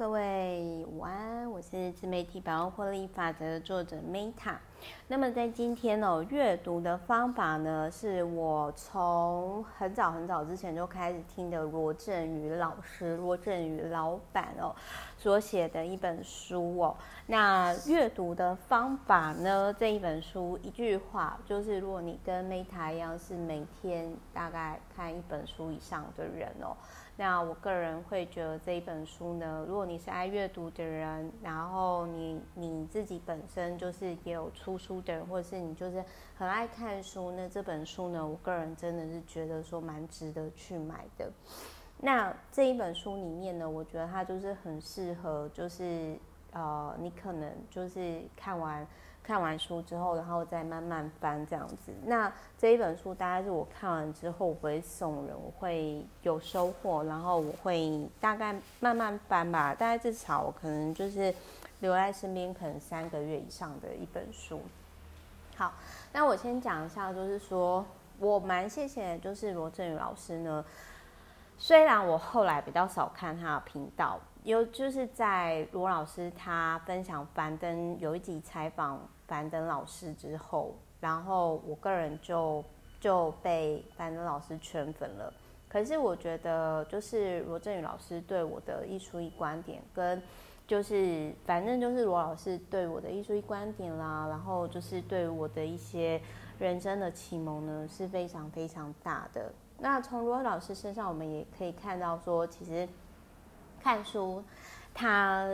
各位午安，是自媒体百万获利法则的作者 Meta。那么在今天哦，阅读的方法呢，是我从很早很早之前就开始听的罗振宇老师、罗振宇老板哦所写的一本书哦。那阅读的方法呢，这一本书一句话就是，如果你跟 Meta 一样是每天大概看一本书以上的人哦。那我个人会觉得这一本书呢，如果你是爱阅读的人，然后你你自己本身就是也有出书的，或者是你就是很爱看书，那这本书呢，我个人真的是觉得说蛮值得去买的。那这一本书里面呢，我觉得它就是很适合，就是呃，你可能就是看完。看完书之后，然后再慢慢翻这样子。那这一本书大概是我看完之后，我不会送人，我会有收获，然后我会大概慢慢翻吧。大概至少我可能就是留在身边，可能三个月以上的一本书。好，那我先讲一下，就是说我蛮谢谢，就是罗振宇老师呢。虽然我后来比较少看他的频道。有就是在罗老师他分享樊登有一集采访樊登老师之后，然后我个人就就被樊登老师圈粉了。可是我觉得就是罗振宇老师对我的艺术一观点，跟就是反正就是罗老师对我的艺术一观点啦，然后就是对我的一些人生的启蒙呢是非常非常大的。那从罗老师身上，我们也可以看到说，其实。看书，他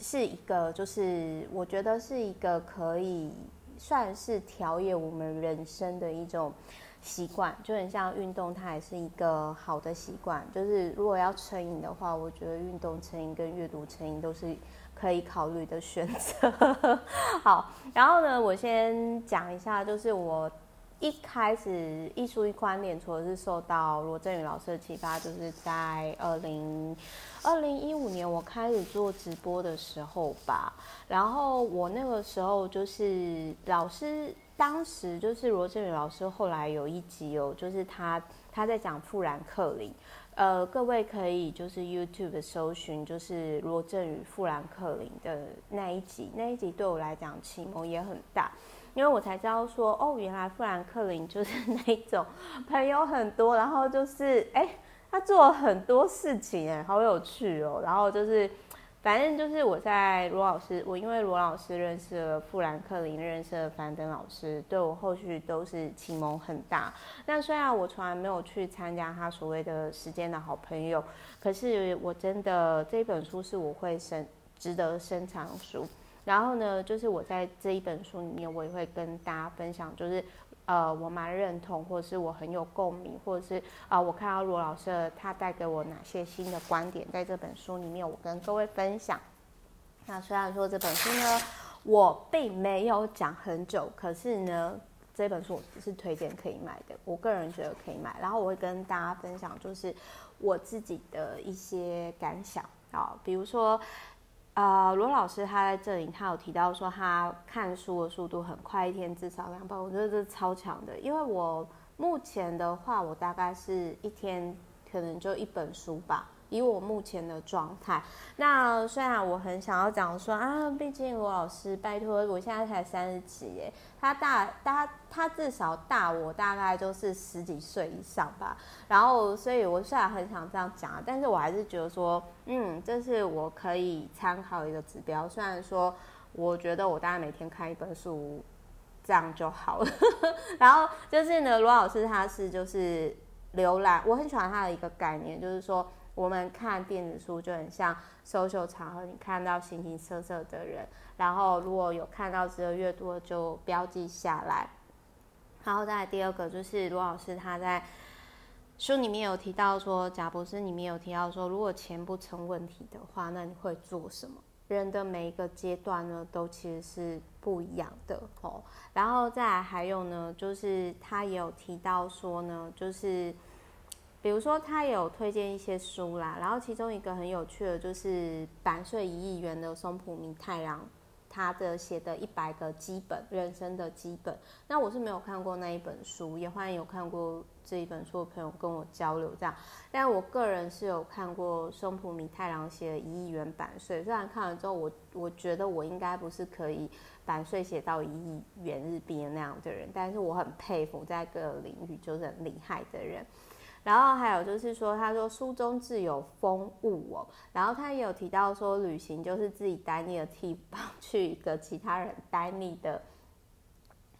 是一个，就是我觉得是一个可以算是调养我们人生的一种习惯，就很像运动，它也是一个好的习惯。就是如果要成瘾的话，我觉得运动成瘾跟阅读成瘾都是可以考虑的选择。好，然后呢，我先讲一下，就是我。一开始艺术一观点，除了是受到罗振宇老师的启发，就是在二零二零一五年我开始做直播的时候吧。然后我那个时候就是老师，当时就是罗振宇老师，后来有一集哦，就是他他在讲富兰克林，呃，各位可以就是 YouTube 搜寻，就是罗振宇富兰克林的那一集，那一集对我来讲启蒙也很大。因为我才知道说，哦，原来富兰克林就是 那一种朋友很多，然后就是，哎，他做了很多事情，哎，好有趣哦。然后就是，反正就是我在罗老师，我因为罗老师认识了富兰克林，认识了樊登老师，对我后续都是启蒙很大。那虽然我从来没有去参加他所谓的时间的好朋友，可是我真的这一本书是我会深值得深藏书。然后呢，就是我在这一本书里面，我也会跟大家分享，就是呃，我蛮认同，或者是我很有共鸣，或者是啊、我看到罗老师他带给我哪些新的观点，在这本书里面，我跟各位分享。那虽然说这本书呢，我并没有讲很久，可是呢，这本书我是推荐可以买的，我个人觉得可以买。然后我会跟大家分享，就是我自己的一些感想啊，比如说。啊，罗老师他在这里，他有提到说他看书的速度很快，一天至少两本，我觉得这是超强的。因为我目前的话，我大概是一天可能就一本书吧。以我目前的状态，那虽然我很想要讲说啊，毕竟罗老师，拜托，我现在才三十几耶，他大，他他至少大我大概就是十几岁以上吧。然后，所以我虽然很想这样讲，但是我还是觉得说，嗯，这是我可以参考一个指标。虽然说，我觉得我大概每天看一本书，这样就好了。然后就是呢，罗老师他是就是浏览，我很喜欢他的一个概念，就是说。我们看电子书就很像 social 场合，你看到形形色色的人，然后如果有看到值得阅读的就标记下来。然后再来第二个就是罗老师他在书里面有提到说，贾博士里面有提到说，如果钱不成问题的话，那你会做什么？人的每一个阶段呢，都其实是不一样的哦。然后再来还有呢，就是他也有提到说呢，就是。比如说，他有推荐一些书啦，然后其中一个很有趣的，就是版税一亿元的松浦弥太郎他的写的一百个基本人生的基本。那我是没有看过那一本书，也欢迎有看过这一本书的朋友跟我交流这样。但我个人是有看过松浦弥太郎写的《一亿元版税》，虽然看了之后我我觉得我应该不是可以版税写到一亿元日币那样的人，但是我很佩服在各个领域就是很厉害的人。然后还有就是说，他说书中自有风物哦，然后他也有提到说，旅行就是自己待腻的地方，去一个其他人待腻的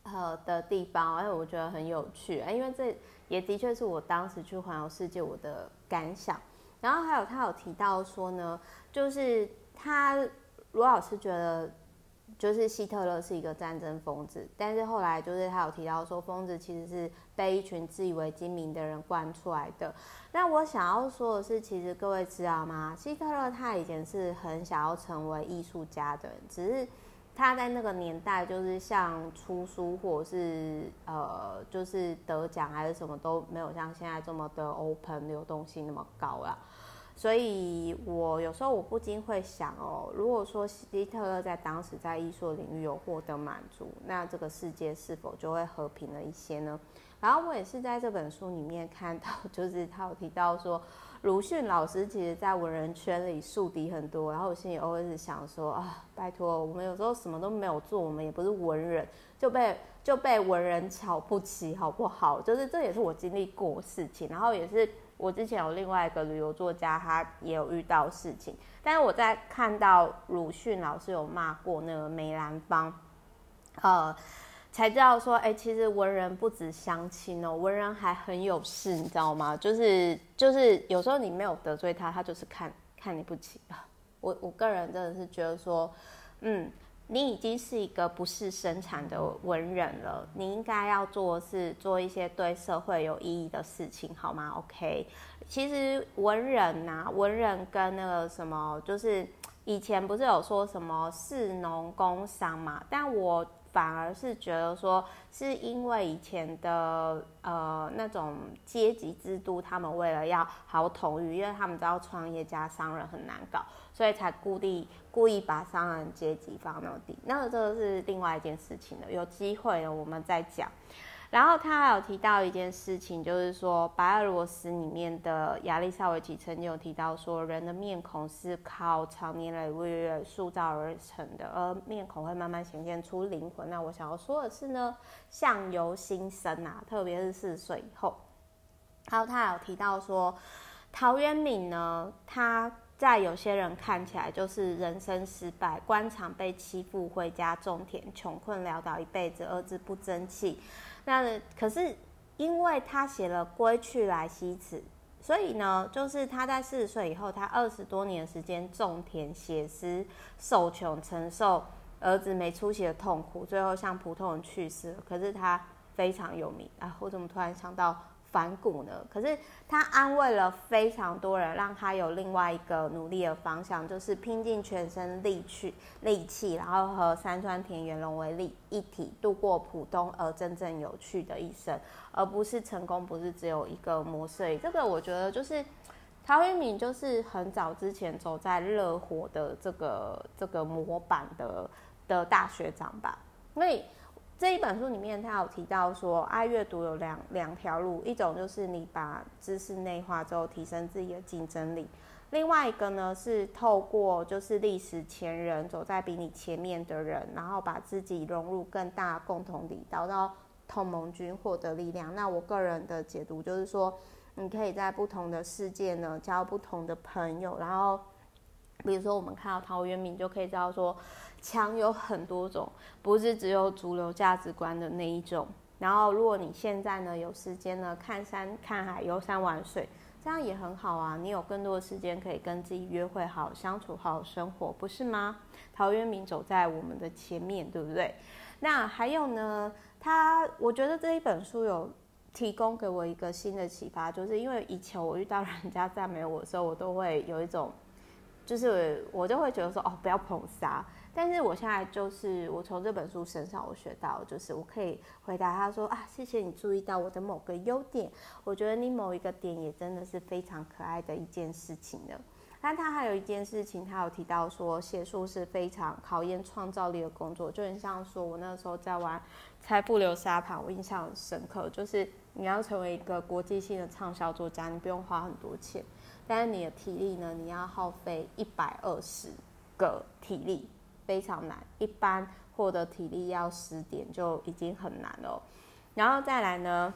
呃的地方，哎，我觉得很有趣，因为这也的确是我当时去环游世界我的感想。然后还有他有提到说呢，就是他罗老师觉得。就是希特勒是一个战争疯子，但是后来就是他有提到说，疯子其实是被一群自以为精明的人惯出来的。那我想要说的是，其实各位知道吗？希特勒他以前是很想要成为艺术家的人，只是他在那个年代就是像出书或者是呃，就是得奖还是什么都没有像现在这么的 open 流动性那么高啦。所以，我有时候我不禁会想哦，如果说希特勒在当时在艺术领域有获得满足，那这个世界是否就会和平了一些呢？然后我也是在这本书里面看到，就是他有提到说，鲁迅老师其实在文人圈里树敌很多，然后我心里偶尔是想说啊，拜托，我们有时候什么都没有做，我们也不是文人，就被就被文人瞧不起，好不好？就是这也是我经历过事情，然后也是。我之前有另外一个旅游作家，他也有遇到事情，但是我在看到鲁迅老师有骂过那个梅兰芳，呃，才知道说，哎、其实文人不止相亲哦，文人还很有事，你知道吗？就是就是有时候你没有得罪他，他就是看看你不起啊。我我个人真的是觉得说，嗯。你已经是一个不是生产的文人了，你应该要做的是做一些对社会有意义的事情，好吗？OK，其实文人呐、文人跟那个什么，就是以前不是有说什么士农工商嘛，但我。反而是觉得说，是因为以前的呃那种阶级制度，他们为了要好统御，因为他们知道创业家商人很难搞，所以才故意故意把商人阶级放那么低。那这个是另外一件事情了，有机会了我们再讲。然后他还有提到一件事情，就是说白俄罗斯里面的亚利萨维奇曾经有提到说，人的面孔是靠长年累月塑造而成的，而面孔会慢慢显现出灵魂。那我想要说的是呢，相由心生啊，特别是四十岁以后。还有他还有提到说，陶渊明呢，他在有些人看起来就是人生失败，官场被欺负，回家种田，穷困潦倒一辈子，儿子不争气。那可是因为他写了《归去来兮辞》，所以呢，就是他在四十岁以后，他二十多年时间种田、写诗、受穷、承受儿子没出息的痛苦，最后向普通人去世了。可是他非常有名啊！我怎么突然想到？反骨呢？可是他安慰了非常多人，让他有另外一个努力的方向，就是拼尽全身力去力气，然后和山川田园融为一一体，度过普通而真正有趣的一生，而不是成功，不是只有一个模式。这个我觉得就是陶渊明，就是很早之前走在热火的这个这个模板的的大学长吧，所以。这一本书里面，他有提到说，爱阅读有两两条路，一种就是你把知识内化之后，提升自己的竞争力；另外一个呢，是透过就是历史前人走在比你前面的人，然后把自己融入更大共同体，找到同盟军，获得力量。那我个人的解读就是说，你可以在不同的世界呢，交不同的朋友，然后比如说我们看到陶渊明，就可以知道说。强有很多种，不是只有主流价值观的那一种。然后，如果你现在呢有时间呢看山看海、游山玩水，这样也很好啊。你有更多的时间可以跟自己约会、好相处、好生活，不是吗？陶渊明走在我们的前面，对不对？那还有呢，他我觉得这一本书有提供给我一个新的启发，就是因为以前我遇到人家赞美我的时候，我都会有一种，就是我就会觉得说哦，不要捧杀。但是我现在就是，我从这本书身上我学到，就是我可以回答他说啊，谢谢你注意到我的某个优点，我觉得你某一个点也真的是非常可爱的一件事情的。但他还有一件事情，他有提到说，写书是非常考验创造力的工作，就很像说我那时候在玩财富流沙盘，我印象很深刻，就是你要成为一个国际性的畅销作家，你不用花很多钱，但是你的体力呢，你要耗费一百二十个体力，非常难，一般获得体力要十点就已经很难了，然后再来呢。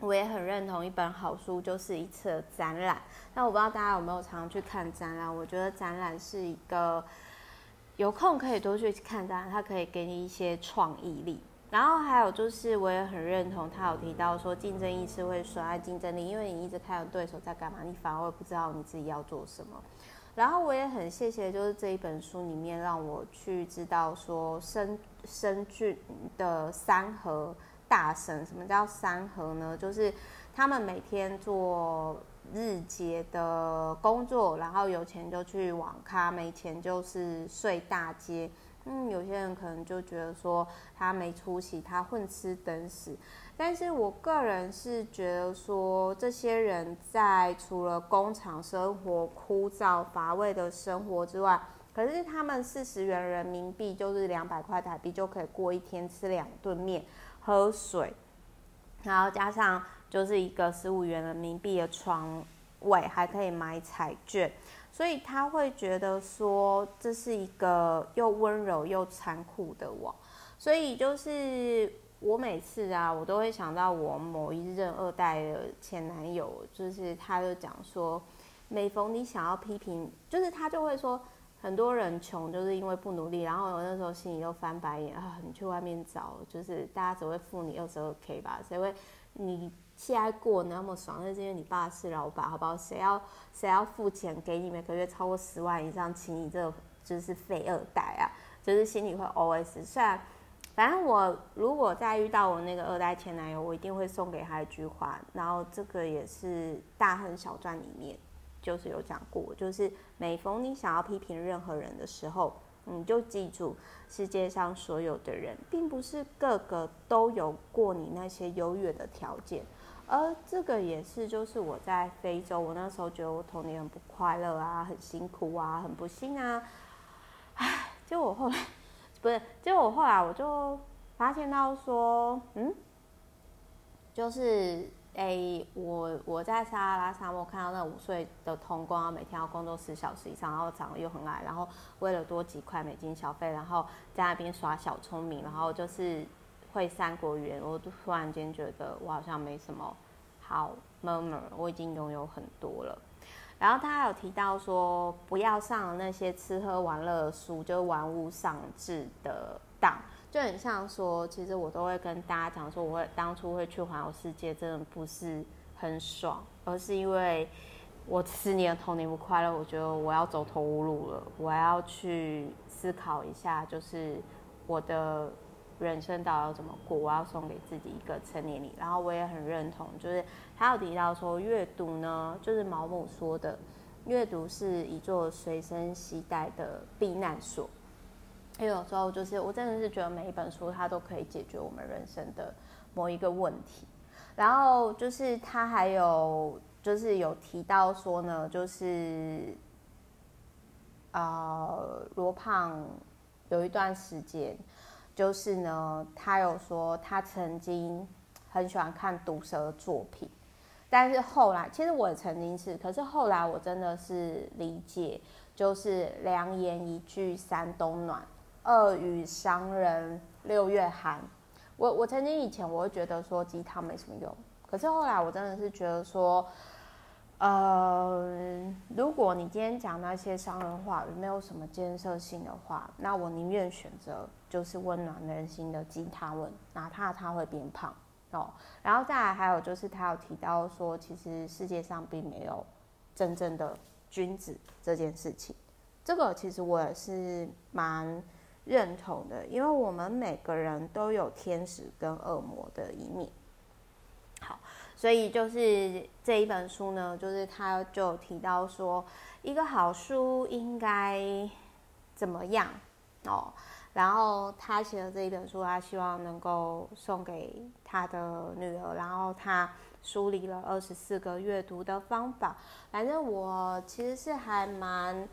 我也很认同，一本好书就是一次的展览。那我不知道大家有没有常去看展览？我觉得展览是一个有空可以多去看展览，它可以给你一些创意力。然后还有就是，我也很认同他有提到说，竞争意识会损害竞争力，因为你一直看着对手在干嘛，你反而会不知道你自己要做什么。然后我也很谢谢，就是这一本书里面让我去知道说，深深圳的三和。大神，什么叫三和呢？就是他们每天做日结的工作，然后有钱就去网咖，没钱就是睡大街。嗯，有些人可能就觉得说他没出息，他混吃等死。但是我个人是觉得说，这些人在除了工厂生活枯燥乏味的生活之外，可是他们四十元人民币就是两百块台币就可以过一天吃两顿面。喝水，然后加上就是一个十五元人民币的床位，还可以买彩券，所以他会觉得说这是一个又温柔又残酷的我。所以就是我每次啊，我都会想到我某一任二代的前男友，就是他就讲说，每逢你想要批评，就是他就会说。很多人穷就是因为不努力，然后我那时候心里又翻白眼啊！你去外面找，就是大家只会付你二十二 k 吧？谁会你现在过那么爽？那是因为你爸是老板，好不好？谁要谁要付钱给你每个月超过十万以上，请你这就是废二代啊！就是心里会 OS。虽然反正我如果再遇到我那个二代前男友，我一定会送给他一句话，然后这个也是《大亨小传》里面。就是有讲过，就是每逢你想要批评任何人的时候，你就记住，世界上所有的人，并不是个个都有过你那些优越的条件，而这个也是，就是我在非洲，我那时候觉得我童年很不快乐啊，很辛苦啊，很不幸啊，唉，结果我后来不是，结果我后来我就发现到说，嗯，就是。哎、欸，我我在撒哈拉沙漠看到那五岁的童工啊，每天要工作十小时以上，然后长得又很矮，然后为了多几块美金小费，然后在那边耍小聪明，然后就是会三国语言，我就突然间觉得我好像没什么好 murmur，我已经拥有很多了。然后他还有提到说，不要上那些吃喝玩乐的书，就玩物丧志的当。就很像说，其实我都会跟大家讲说，我会当初会去环游世界，真的不是很爽，而是因为我十年的童年不快乐，我觉得我要走投无路了，我要去思考一下，就是我的人生到底要怎么过，我要送给自己一个成年礼。然后我也很认同，就是他有提到说，阅读呢，就是毛姆说的，阅读是一座随身携带的避难所。因为有时候就是我真的是觉得每一本书它都可以解决我们人生的某一个问题，然后就是他还有就是有提到说呢，就是呃罗胖有一段时间，就是呢他有说他曾经很喜欢看毒舌的作品，但是后来其实我也曾经是，可是后来我真的是理解，就是良言一句三冬暖。恶语伤人六月寒，我我曾经以前我会觉得说鸡汤没什么用，可是后来我真的是觉得说，呃，如果你今天讲那些伤人话语没有什么建设性的话，那我宁愿选择就是温暖人心的鸡汤文，哪怕他会变胖哦。然后再来还有就是他有提到说，其实世界上并没有真正的君子这件事情，这个其实我也是蛮。认同的，因为我们每个人都有天使跟恶魔的一面。好，所以就是这一本书呢，就是他就提到说，一个好书应该怎么样哦。然后他写的这一本书，他希望能够送给他的女儿。然后他梳理了二十四个阅读的方法。反正我其实是还蛮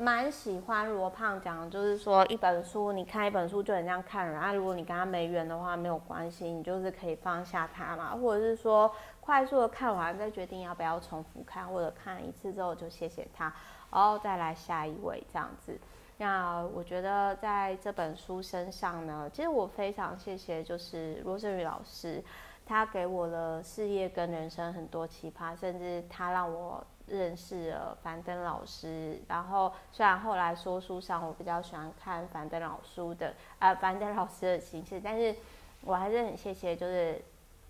蛮喜欢罗胖讲，就是说一本书，你看一本书就很像看人啊。如果你跟他没缘的话，没有关系，你就是可以放下它嘛，或者是说快速的看完再决定要不要重复看，或者看一次之后就谢谢他，然后再来下一位这样子。那我觉得在这本书身上呢，其实我非常谢谢，就是罗振宇老师，他给我的事业跟人生很多启发，甚至他让我认识了樊登老师。然后虽然后来说书上我比较喜欢看樊登老师的、呃、樊登老师的形式，但是我还是很谢谢，就是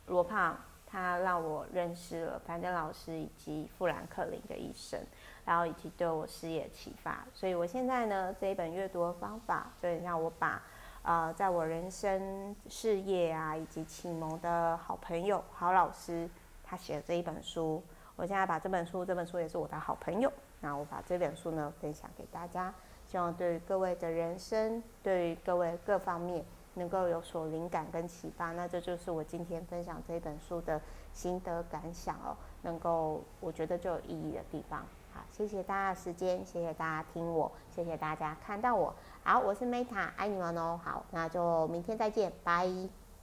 罗胖他让我认识了樊登老师以及富兰克林的一生。然后以及对我事业启发，所以我现在呢，这一本阅读的方法，就很让我把，呃，在我人生事业啊以及启蒙的好朋友、好老师，他写的这一本书，我现在把这本书，这本书也是我的好朋友，那我把这本书呢分享给大家，希望对于各位的人生，对于各位各方面能够有所灵感跟启发，那这就是我今天分享这本书的心得感想哦，能够我觉得就有意义的地方。好谢谢大家的时间，谢谢大家听我，谢谢大家看到我。好，我是 Meta，爱你们哦。好，那就明天再见，拜。